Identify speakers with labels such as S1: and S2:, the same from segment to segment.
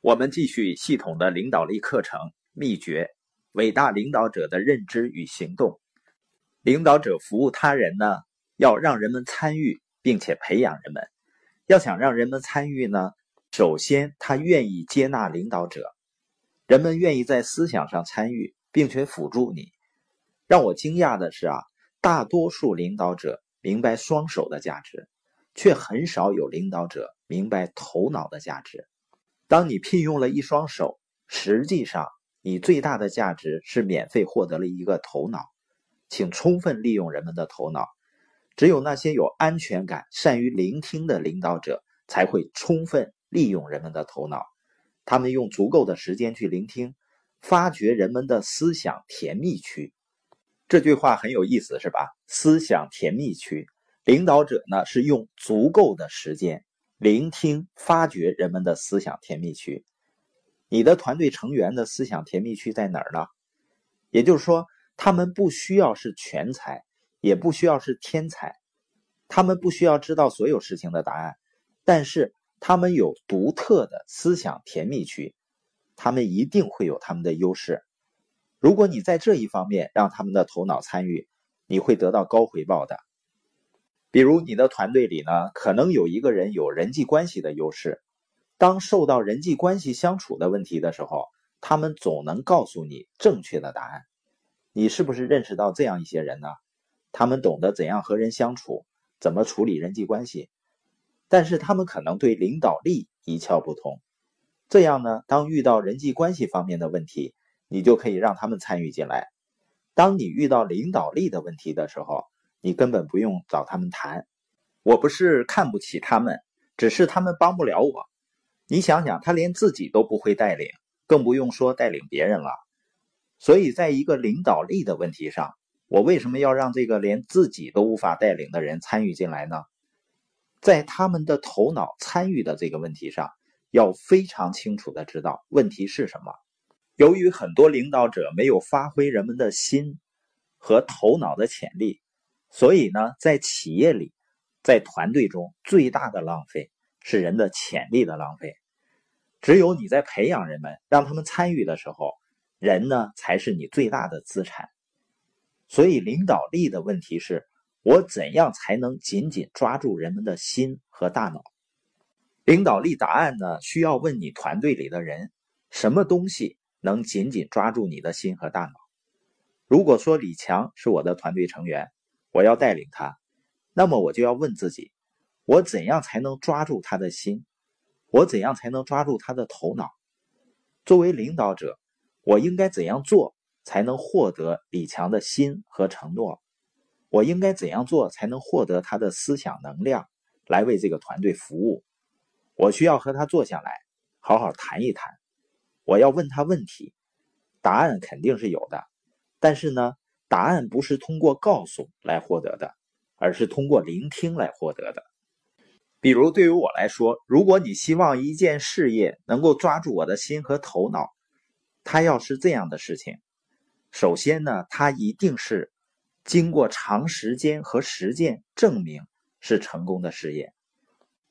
S1: 我们继续系统的领导力课程秘诀：伟大领导者的认知与行动。领导者服务他人呢，要让人们参与，并且培养人们。要想让人们参与呢，首先他愿意接纳领导者，人们愿意在思想上参与，并且辅助你。让我惊讶的是啊，大多数领导者明白双手的价值，却很少有领导者明白头脑的价值。当你聘用了一双手，实际上你最大的价值是免费获得了一个头脑，请充分利用人们的头脑。只有那些有安全感、善于聆听的领导者，才会充分利用人们的头脑。他们用足够的时间去聆听，发掘人们的思想甜蜜区。这句话很有意思，是吧？思想甜蜜区，领导者呢是用足够的时间。聆听、发掘人们的思想甜蜜区。你的团队成员的思想甜蜜区在哪儿呢？也就是说，他们不需要是全才，也不需要是天才，他们不需要知道所有事情的答案，但是他们有独特的思想甜蜜区，他们一定会有他们的优势。如果你在这一方面让他们的头脑参与，你会得到高回报的。比如你的团队里呢，可能有一个人有人际关系的优势，当受到人际关系相处的问题的时候，他们总能告诉你正确的答案。你是不是认识到这样一些人呢？他们懂得怎样和人相处，怎么处理人际关系，但是他们可能对领导力一窍不通。这样呢，当遇到人际关系方面的问题，你就可以让他们参与进来。当你遇到领导力的问题的时候，你根本不用找他们谈，我不是看不起他们，只是他们帮不了我。你想想，他连自己都不会带领，更不用说带领别人了。所以，在一个领导力的问题上，我为什么要让这个连自己都无法带领的人参与进来呢？在他们的头脑参与的这个问题上，要非常清楚的知道问题是什么。由于很多领导者没有发挥人们的心和头脑的潜力。所以呢，在企业里，在团队中，最大的浪费是人的潜力的浪费。只有你在培养人们，让他们参与的时候，人呢才是你最大的资产。所以，领导力的问题是：我怎样才能紧紧抓住人们的心和大脑？领导力答案呢，需要问你团队里的人：什么东西能紧紧抓住你的心和大脑？如果说李强是我的团队成员。我要带领他，那么我就要问自己：我怎样才能抓住他的心？我怎样才能抓住他的头脑？作为领导者，我应该怎样做才能获得李强的心和承诺？我应该怎样做才能获得他的思想能量，来为这个团队服务？我需要和他坐下来，好好谈一谈。我要问他问题，答案肯定是有的，但是呢？答案不是通过告诉来获得的，而是通过聆听来获得的。比如，对于我来说，如果你希望一件事业能够抓住我的心和头脑，它要是这样的事情，首先呢，它一定是经过长时间和实践证明是成功的事业，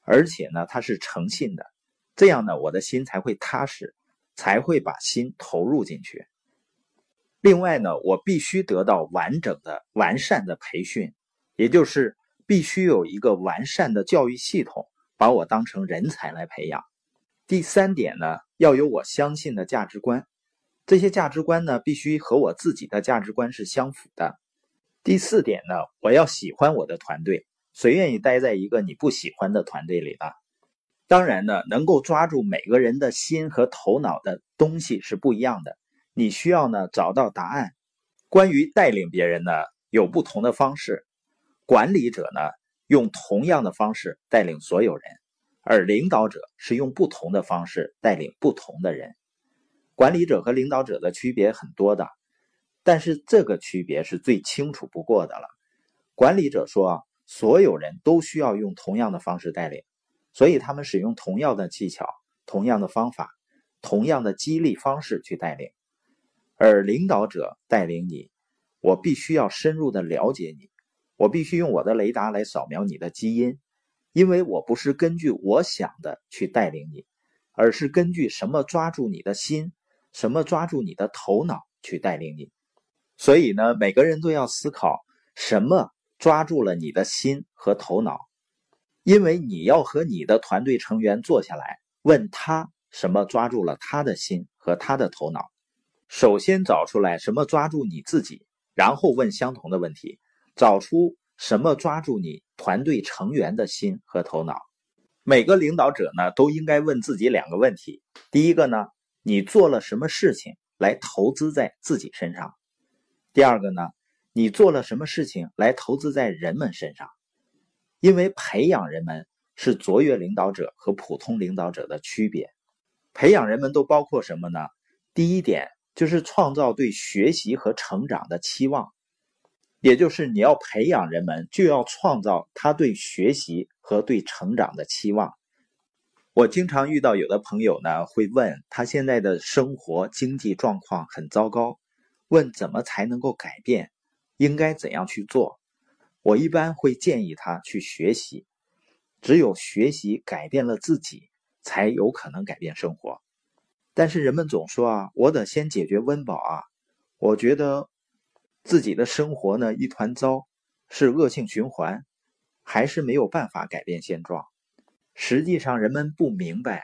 S1: 而且呢，它是诚信的，这样呢，我的心才会踏实，才会把心投入进去。另外呢，我必须得到完整的、完善的培训，也就是必须有一个完善的教育系统，把我当成人才来培养。第三点呢，要有我相信的价值观，这些价值观呢，必须和我自己的价值观是相符的。第四点呢，我要喜欢我的团队，谁愿意待在一个你不喜欢的团队里呢？当然呢，能够抓住每个人的心和头脑的东西是不一样的。你需要呢找到答案。关于带领别人呢，有不同的方式。管理者呢用同样的方式带领所有人，而领导者是用不同的方式带领不同的人。管理者和领导者的区别很多的，但是这个区别是最清楚不过的了。管理者说，所有人都需要用同样的方式带领，所以他们使用同样的技巧、同样的方法、同样的激励方式去带领。而领导者带领你，我必须要深入的了解你，我必须用我的雷达来扫描你的基因，因为我不是根据我想的去带领你，而是根据什么抓住你的心，什么抓住你的头脑去带领你。所以呢，每个人都要思考什么抓住了你的心和头脑，因为你要和你的团队成员坐下来，问他什么抓住了他的心和他的头脑。首先找出来什么抓住你自己，然后问相同的问题，找出什么抓住你团队成员的心和头脑。每个领导者呢，都应该问自己两个问题：第一个呢，你做了什么事情来投资在自己身上？第二个呢，你做了什么事情来投资在人们身上？因为培养人们是卓越领导者和普通领导者的区别。培养人们都包括什么呢？第一点就是创造对学习和成长的期望，也就是你要培养人们，就要创造他对学习和对成长的期望。我经常遇到有的朋友呢，会问他现在的生活经济状况很糟糕。问怎么才能够改变，应该怎样去做？我一般会建议他去学习，只有学习改变了自己，才有可能改变生活。但是人们总说啊，我得先解决温饱啊。我觉得自己的生活呢一团糟，是恶性循环，还是没有办法改变现状。实际上，人们不明白，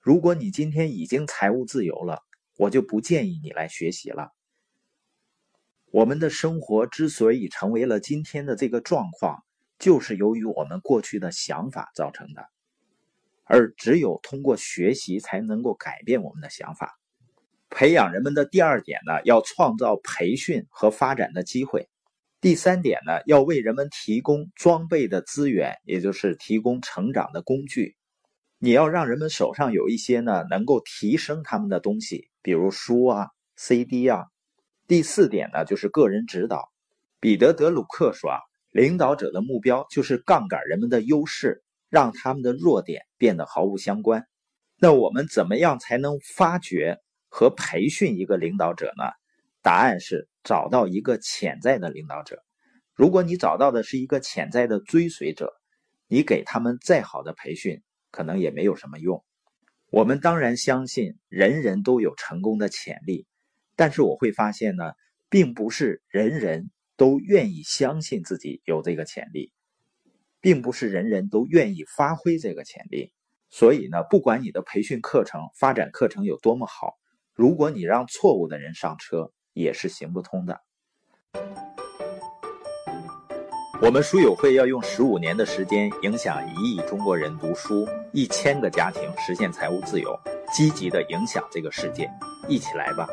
S1: 如果你今天已经财务自由了，我就不建议你来学习了。我们的生活之所以成为了今天的这个状况，就是由于我们过去的想法造成的，而只有通过学习才能够改变我们的想法。培养人们的第二点呢，要创造培训和发展的机会；第三点呢，要为人们提供装备的资源，也就是提供成长的工具。你要让人们手上有一些呢，能够提升他们的东西，比如书啊、CD 啊。第四点呢，就是个人指导。彼得·德鲁克说啊，领导者的目标就是杠杆人们的优势，让他们的弱点变得毫无相关。那我们怎么样才能发掘和培训一个领导者呢？答案是找到一个潜在的领导者。如果你找到的是一个潜在的追随者，你给他们再好的培训，可能也没有什么用。我们当然相信人人都有成功的潜力。但是我会发现呢，并不是人人都愿意相信自己有这个潜力，并不是人人都愿意发挥这个潜力。所以呢，不管你的培训课程、发展课程有多么好，如果你让错误的人上车，也是行不通的。我们书友会要用十五年的时间，影响一亿中国人读书，一千个家庭实现财务自由，积极的影响这个世界，一起来吧！